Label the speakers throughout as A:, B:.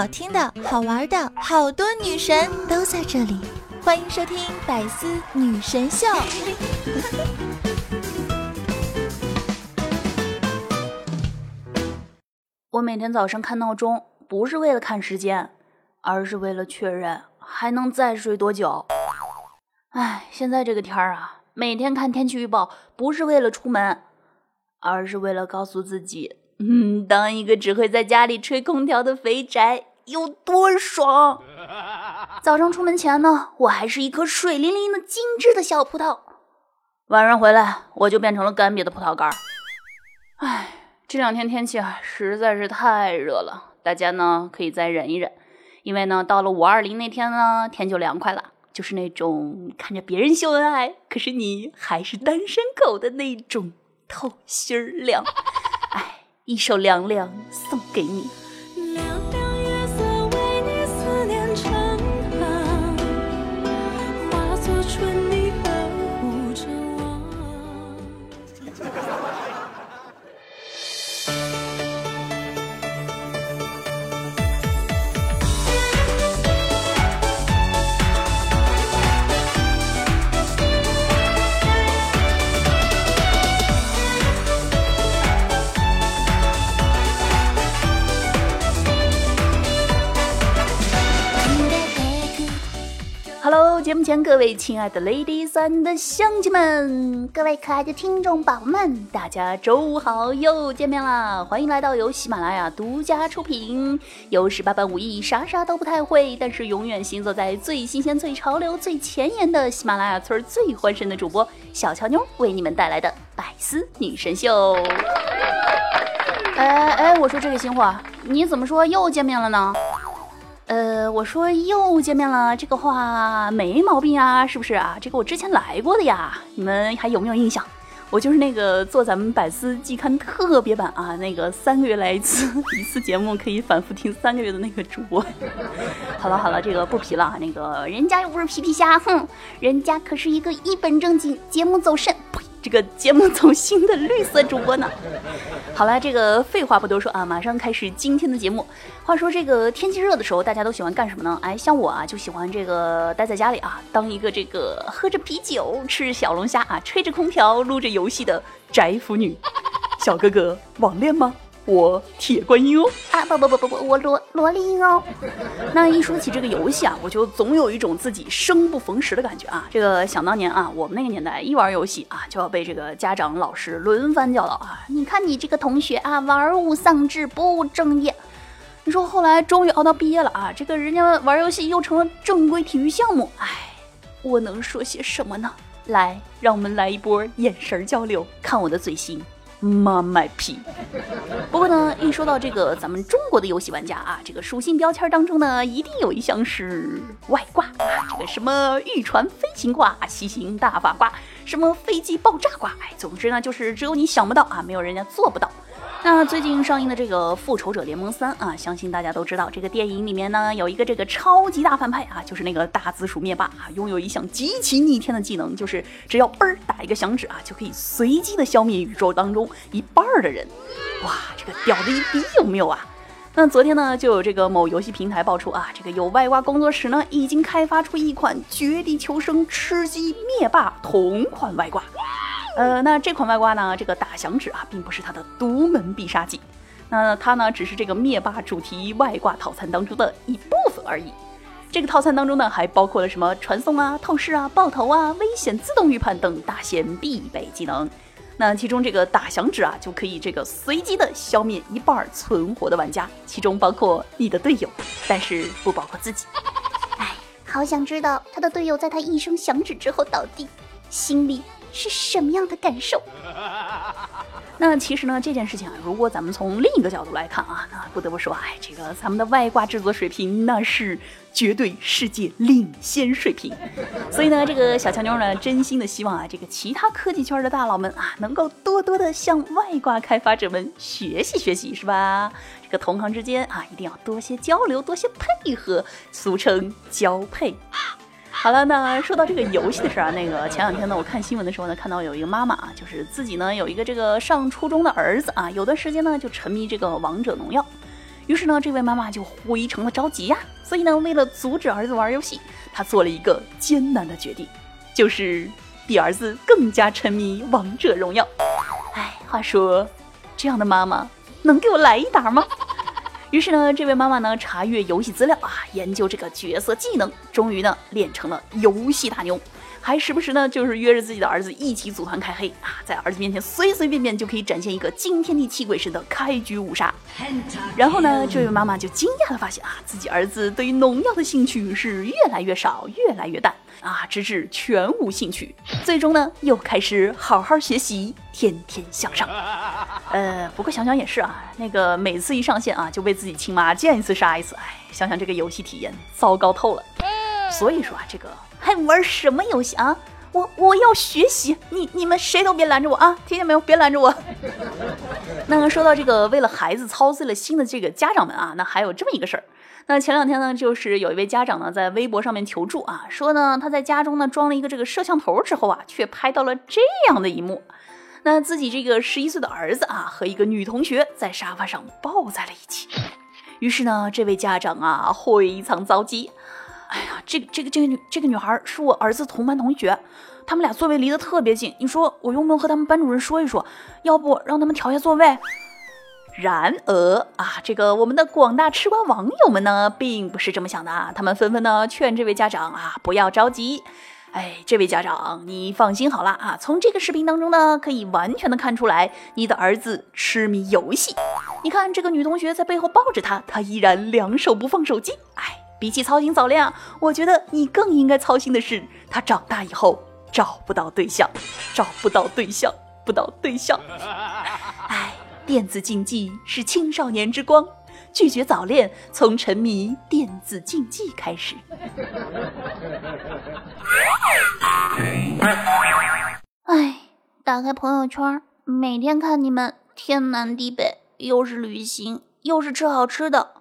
A: 好听的、好玩的，好多女神都在这里，欢迎收听《百思女神秀》。
B: 我每天早上看闹钟，不是为了看时间，而是为了确认还能再睡多久。哎，现在这个天儿啊，每天看天气预报，不是为了出门，而是为了告诉自己。嗯，当一个只会在家里吹空调的肥宅有多爽！早上出门前呢，我还是一颗水灵灵的精致的小葡萄，晚上回来我就变成了干瘪的葡萄干。唉，这两天天气啊实在是太热了，大家呢可以再忍一忍，因为呢到了五二零那天呢天就凉快了，就是那种看着别人秀恩爱，可是你还是单身狗的那种透心儿凉。一首凉凉送给你。各位亲爱的 ladies and 乡亲们，各位可爱的听众宝宝们，大家周五好，又见面啦！欢迎来到由喜马拉雅独家出品，由十八般武艺啥啥都不太会，但是永远行走在最新鲜、最潮流、最前沿的喜马拉雅村最欢声的主播小乔妞为你们带来的百思女神秀。哎哎，我说这个新货，你怎么说又见面了呢？呃，我说又见面了，这个话没毛病啊，是不是啊？这个我之前来过的呀，你们还有没有印象？我就是那个做咱们百思季刊特别版啊，那个三个月来一次，一次节目可以反复听三个月的那个主播。好了好了，这个不皮了，那个人家又不是皮皮虾，哼，人家可是一个一本正经节目走肾。这个节目走心的绿色主播呢？好了，这个废话不多说啊，马上开始今天的节目。话说这个天气热的时候，大家都喜欢干什么呢？哎，像我啊，就喜欢这个待在家里啊，当一个这个喝着啤酒、吃小龙虾啊、吹着空调、撸着游戏的宅腐女。小哥哥，网恋吗？我铁观音哦
C: 啊不不不不不我萝萝莉音哦。
B: 那一说起这个游戏啊，我就总有一种自己生不逢时的感觉啊。这个想当年啊，我们那个年代一玩游戏啊，就要被这个家长老师轮番教导啊。你看你这个同学啊，玩物丧志，不务正业。你说后来终于熬到毕业了啊，这个人家玩游戏又成了正规体育项目，哎，我能说些什么呢？来，让我们来一波眼神交流，看我的嘴型。妈卖批！不过呢，一说到这个咱们中国的游戏玩家啊，这个属性标签当中呢，一定有一项是外挂啊，这个什么玉船飞行挂、西行大法挂、什么飞机爆炸挂，哎，总之呢，就是只有你想不到啊，没有人家做不到。那最近上映的这个《复仇者联盟三》啊，相信大家都知道，这个电影里面呢有一个这个超级大反派啊，就是那个大紫薯灭霸啊，拥有一项极其逆天的技能，就是只要嘣儿打一个响指啊，就可以随机的消灭宇宙当中一半的人。哇，这个屌的一逼有没有啊？那昨天呢，就有这个某游戏平台爆出啊，这个有外挂工作室呢已经开发出一款绝地求生吃鸡灭霸同款外挂。呃，那这款外挂呢？这个打响指啊，并不是它的独门必杀技，那它呢，只是这个灭霸主题外挂套餐当中的一部分而已。这个套餐当中呢，还包括了什么传送啊、透视啊、爆头啊、危险自动预判等大仙必备技能。那其中这个打响指啊，就可以这个随机的消灭一半存活的玩家，其中包括你的队友，但是不包括自己。
C: 哎，好想知道他的队友在他一声响指之后倒地，心里。是什么样的感受？
B: 那其实呢，这件事情啊，如果咱们从另一个角度来看啊，那不得不说，哎，这个咱们的外挂制作水平那是绝对世界领先水平。所以呢，这个小强妞呢，真心的希望啊，这个其他科技圈的大佬们啊，能够多多的向外挂开发者们学习学习，是吧？这个同行之间啊，一定要多些交流，多些配合，俗称交配。好了，那说到这个游戏的事儿啊，那个前两天呢，我看新闻的时候呢，看到有一个妈妈啊，就是自己呢有一个这个上初中的儿子啊，有段时间呢就沉迷这个王者荣耀。于是呢，这位妈妈就非常的着急呀。所以呢，为了阻止儿子玩游戏，她做了一个艰难的决定，就是比儿子更加沉迷王者荣耀。哎，话说，这样的妈妈能给我来一打吗？于是呢，这位妈妈呢查阅游戏资料啊，研究这个角色技能，终于呢练成了游戏大牛。还时不时呢，就是约着自己的儿子一起组团开黑啊，在儿子面前随随便便就可以展现一个惊天地泣鬼神的开局五杀。然后呢，这位妈妈就惊讶的发现啊，自己儿子对于农药的兴趣是越来越少，越来越淡啊，直至全无兴趣。最终呢，又开始好好学习，天天向上。呃，不过想想也是啊，那个每次一上线啊，就被自己亲妈见一次杀一次，哎，想想这个游戏体验糟糕透了。所以说啊，这个。还玩什么游戏啊？我我要学习，你你们谁都别拦着我啊！听见没有？别拦着我。那说到这个为了孩子操碎了心的这个家长们啊，那还有这么一个事儿。那前两天呢，就是有一位家长呢在微博上面求助啊，说呢他在家中呢装了一个这个摄像头之后啊，却拍到了这样的一幕。那自己这个十一岁的儿子啊和一个女同学在沙发上抱在了一起。于是呢，这位家长啊非常着急。哎呀，这个这个这个女这个女孩是我儿子同班同学，他们俩座位离得特别近。你说我用不用和他们班主任说一说？要不让他们调下座位？然而啊，这个我们的广大吃瓜网友们呢，并不是这么想的啊，他们纷纷呢劝这位家长啊不要着急。哎，这位家长，你放心好了啊，从这个视频当中呢，可以完全的看出来你的儿子痴迷游戏。你看这个女同学在背后抱着他，他依然两手不放手机。哎。比起操心早恋啊，我觉得你更应该操心的是他长大以后找不到对象，找不到对象，不到对象。哎，电子竞技是青少年之光，拒绝早恋从沉迷电子竞技开始。
C: 哎，打开朋友圈，每天看你们天南地北，又是旅行，又是吃好吃的。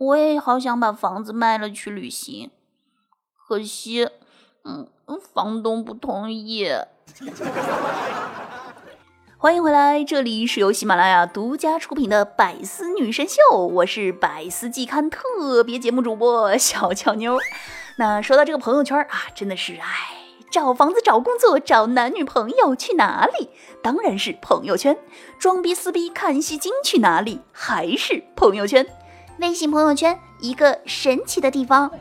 C: 我也好想把房子卖了去旅行，可惜，嗯，房东不同意。
B: 欢迎回来，这里是由喜马拉雅独家出品的《百思女神秀》，我是百思季刊特别节目主播小俏妞。那说到这个朋友圈啊，真的是哎，找房子、找工作、找男女朋友去哪里？当然是朋友圈。装逼撕逼看戏精去哪里？还是朋友圈。
C: 微信朋友圈一个神奇的地方。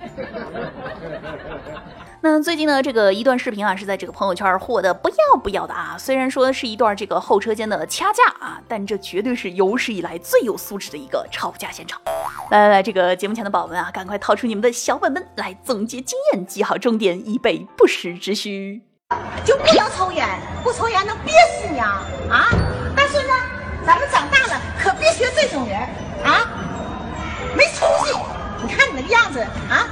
B: 那最近呢，这个一段视频啊，是在这个朋友圈火的不要不要的啊。虽然说是一段这个后车间的掐架啊，但这绝对是有史以来最有素质的一个吵架现场。来来来，这个节目前的宝宝们啊，赶快掏出你们的小本本来总结经验，记好重点，以备不时之需。
D: 就不能抽烟，不抽烟能憋死你啊！啊！大孙子，咱们长大了可别学这种人啊！没出息！你看你那个样子啊！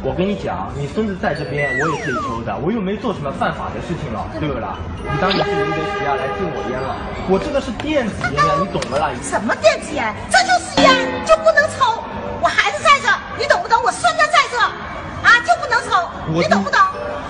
E: 我跟你讲，你孙子在这边，我也可以抽的，我又没做什么犯法的事情了，对不啦？你当你是林德徐啊，来禁我烟了？我这个是电子烟呀，你懂的啦。
D: 什么电子烟？这就是烟，就不能抽。我孩子在这，你懂不懂？我孙子在能抽，你懂不懂？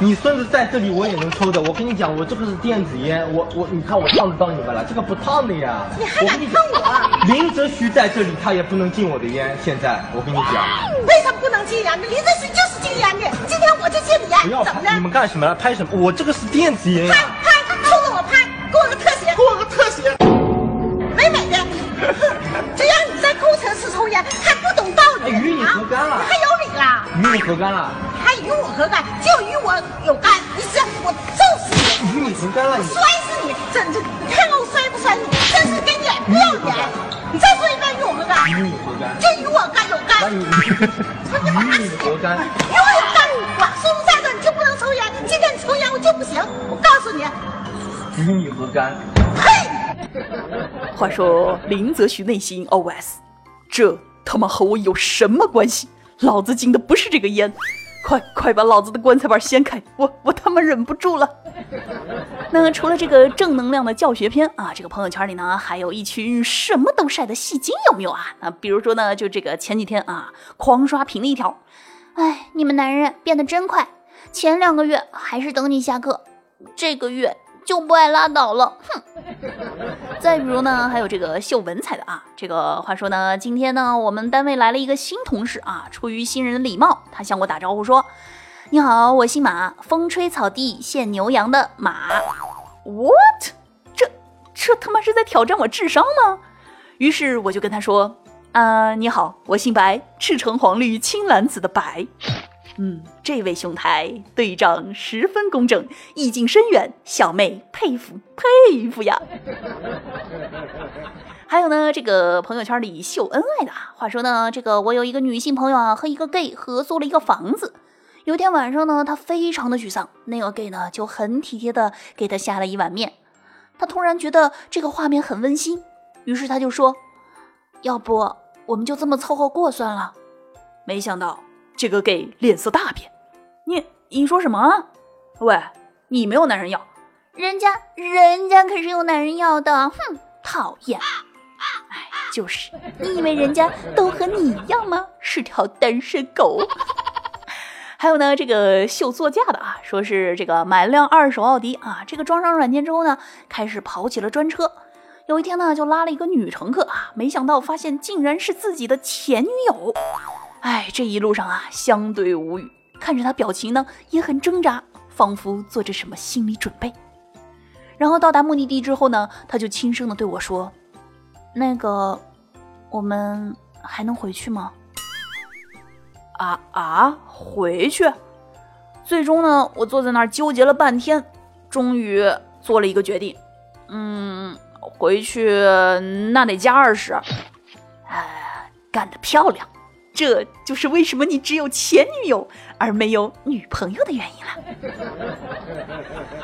E: 你孙子在这里，我也能抽的。我跟你讲，我这个是电子烟，我我你看我烫得到你们了，这个不烫的呀。
D: 你还敢烫我？
E: 林则徐在这里，他也不能禁我的烟。现在我跟你讲，
D: 为什么不能禁烟？林则徐就是禁烟的，今天我就禁你烟。
E: 不要
D: 怎么的？
E: 你们干什么？拍什么？我这个是电子烟。
D: 拍拍，冲着我拍，给我个特写，
E: 给我个特写，
D: 美美的。只要你在公城室抽烟，还不懂道理
E: 与你何干了？
D: 还有理了？
E: 与你何干了？
D: 何干？就与我有干！你这我揍死
E: 你！与你何干了？你
D: 摔死你！真是，你看看我摔不摔你？真是给脸不要脸！你再说一遍与我何干？
E: 与你何干？
D: 就与我干有干！
E: 与你何干？
D: 与我有干！我叔叔在这，你就不能抽烟。今天你抽烟，我就不行。我告诉你，
E: 与你何干？
D: 呸！
B: 话说林则徐内心 OS：这他妈和我有什么关系？老子禁的不是这个烟，快快把老子的棺材板掀开！我我他妈忍不住了。那除了这个正能量的教学片啊，这个朋友圈里呢，还有一群什么都晒的戏精，有没有啊？那比如说呢，就这个前几天啊，狂刷屏了一条，
C: 哎，你们男人变得真快，前两个月还是等你下课，这个月就不爱拉倒了，哼。
B: 再比如呢，还有这个秀文采的啊。这个话说呢，今天呢，我们单位来了一个新同事啊，出于新人的礼貌，他向我打招呼说：“你好，我姓马，风吹草低见牛羊的马。”What？这这他妈是在挑战我智商吗？于是我就跟他说：“啊，你好，我姓白，赤橙黄绿青蓝紫的白。”嗯，这位兄台对仗十分工整，意境深远，小妹佩服佩服呀。还有呢，这个朋友圈里秀恩爱的啊。话说呢，这个我有一个女性朋友啊，和一个 gay 合租了一个房子。有天晚上呢，她非常的沮丧，那个 gay 呢就很体贴的给她下了一碗面。她突然觉得这个画面很温馨，于是她就说：“要不我们就这么凑合过算了。”没想到。这个 gay 脸色大变，你你说什么？喂，你没有男人要？
C: 人家人家可是有男人要的，哼，
B: 讨厌！哎，就是，你以为人家都和你一样吗？是条单身狗。还有呢，这个秀座驾的啊，说是这个买了辆二手奥迪啊，这个装上软件之后呢，开始跑起了专车。有一天呢，就拉了一个女乘客啊，没想到发现竟然是自己的前女友。哎，这一路上啊，相对无语，看着他表情呢，也很挣扎，仿佛做着什么心理准备。然后到达目的地之后呢，他就轻声的对我说：“那个，我们还能回去吗？”啊啊，回去？最终呢，我坐在那儿纠结了半天，终于做了一个决定。嗯，回去那得加二十。哎，干得漂亮！这就是为什么你只有前女友而没有女朋友的原因了。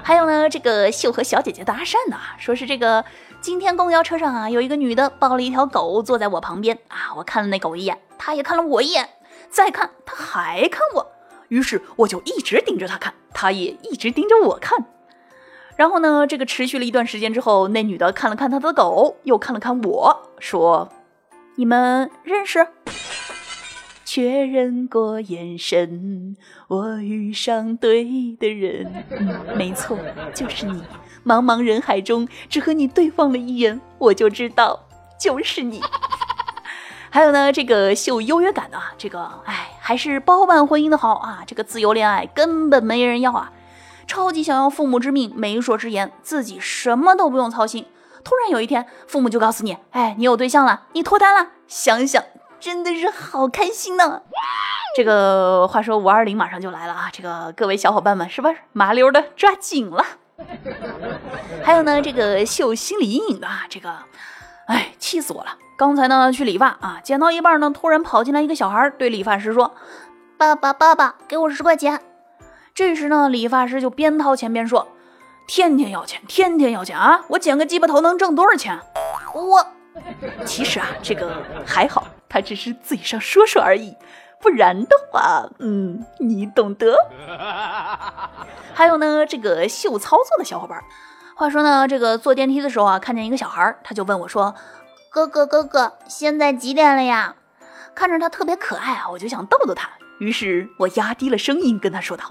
B: 还有呢，这个秀和小姐姐搭讪呢，说是这个今天公交车上啊，有一个女的抱了一条狗坐在我旁边啊，我看了那狗一眼，她也看了我一眼，再看她还看我，于是我就一直盯着她看，她也一直盯着我看。然后呢，这个持续了一段时间之后，那女的看了看她的狗，又看了看我说：“你们认识？”确认过眼神，我遇上对的人。嗯，没错，就是你。茫茫人海中，只和你对望了一眼，我就知道就是你。还有呢，这个秀优越感的啊，这个哎，还是包办婚姻的好啊。这个自由恋爱根本没人要啊，超级想要父母之命、媒妁之言，自己什么都不用操心。突然有一天，父母就告诉你，哎，你有对象了，你脱单了。想想。真的是好开心呢！这个话说五二零马上就来了啊，这个各位小伙伴们是不是麻溜的抓紧了？还有呢，这个秀心理阴影的啊，这个，哎，气死我了！刚才呢去理发啊，剪到一半呢，突然跑进来一个小孩，对理发师说：“
C: 爸爸，爸爸，给我十块钱。”
B: 这时呢，理发师就边掏钱边说：“天天要钱，天天要钱啊！我剪个鸡巴头能挣多少钱？
C: 我
B: 其实啊，这个还好。”他只是嘴上说说而已，不然的话，嗯，你懂得。还有呢，这个秀操作的小伙伴，话说呢，这个坐电梯的时候啊，看见一个小孩，他就问我说：“
C: 哥哥哥哥，现在几点了呀？”
B: 看着他特别可爱啊，我就想逗逗他，于是我压低了声音跟他说道：“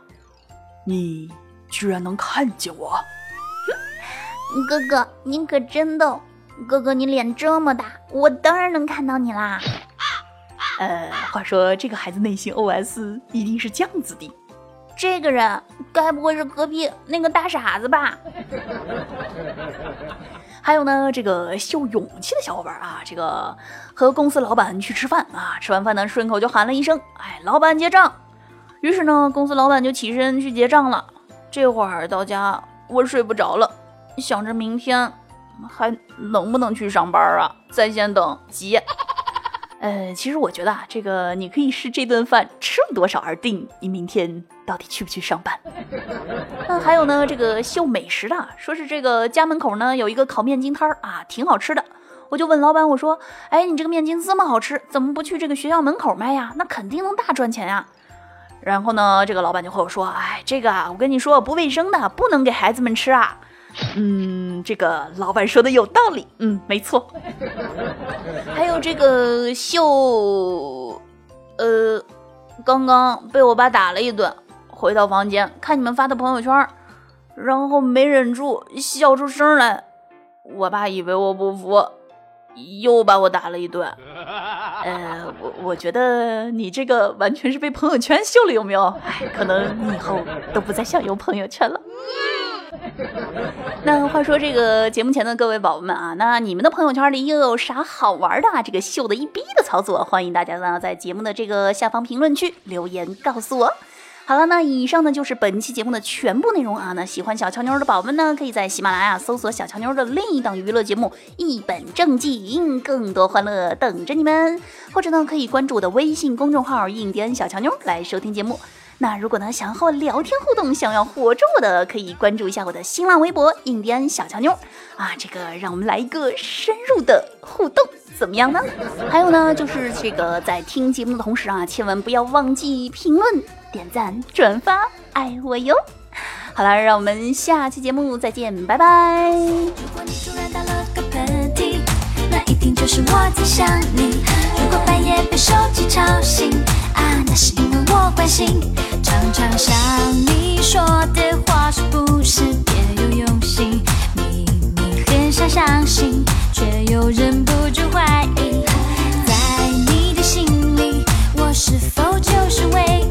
B: 你居然能看见我？
C: 哥哥，你可真逗。哥哥，你脸这么大，我当然能看到你啦。”
B: 呃，话说这个孩子内心 OS 一定是这样子的：
C: 这个人该不会是隔壁那个大傻子吧？
B: 还有呢，这个秀勇气的小伙伴啊，这个和公司老板去吃饭啊，吃完饭呢，顺口就喊了一声：“哎，老板结账。”于是呢，公司老板就起身去结账了。这会儿到家，我睡不着了，想着明天还能不能去上班啊？在线等急。呃，其实我觉得啊，这个你可以视这顿饭吃了多少而定你明天到底去不去上班。那还有呢，这个秀美食的，说是这个家门口呢有一个烤面筋摊儿啊，挺好吃的。我就问老板，我说，哎，你这个面筋这么好吃，怎么不去这个学校门口卖呀？那肯定能大赚钱呀。然后呢，这个老板就和我说，哎，这个啊，我跟你说不卫生的，不能给孩子们吃啊。嗯，这个老板说的有道理。嗯，没错。还有这个秀，呃，刚刚被我爸打了一顿，回到房间看你们发的朋友圈，然后没忍住笑出声来。我爸以为我不服，又把我打了一顿。呃，我我觉得你这个完全是被朋友圈秀了，有没有？哎，可能你以后都不再想用朋友圈了。那话说，这个节目前的各位宝宝们啊，那你们的朋友圈里又有啥好玩的啊？这个秀的一逼的操作，欢迎大家呢在节目的这个下方评论区留言告诉我。好了，那以上呢就是本期节目的全部内容啊。那喜欢小乔妞的宝宝们呢，可以在喜马拉雅搜索小乔妞的另一档娱乐节目《一本正经》，更多欢乐等着你们。或者呢，可以关注我的微信公众号“印第安小乔妞”来收听节目。那如果呢想要和我聊天互动，想要活捉我的，可以关注一下我的新浪微博“印第安小乔妞”啊。这个让我们来一个深入的互动，怎么样呢？还有呢，就是这个在听节目的同时啊，千万不要忘记评论。点赞、转发，爱我哟！好了，让我们下期节目再见，拜拜。如果你突然打了个喷嚏，那一定就是我在想你。如果半夜被手机吵醒，啊，那是因为我关心。常常想你说的话是不是别有用心？明明很想相信，却又忍不住怀疑，在你的心里，我是否就是唯一？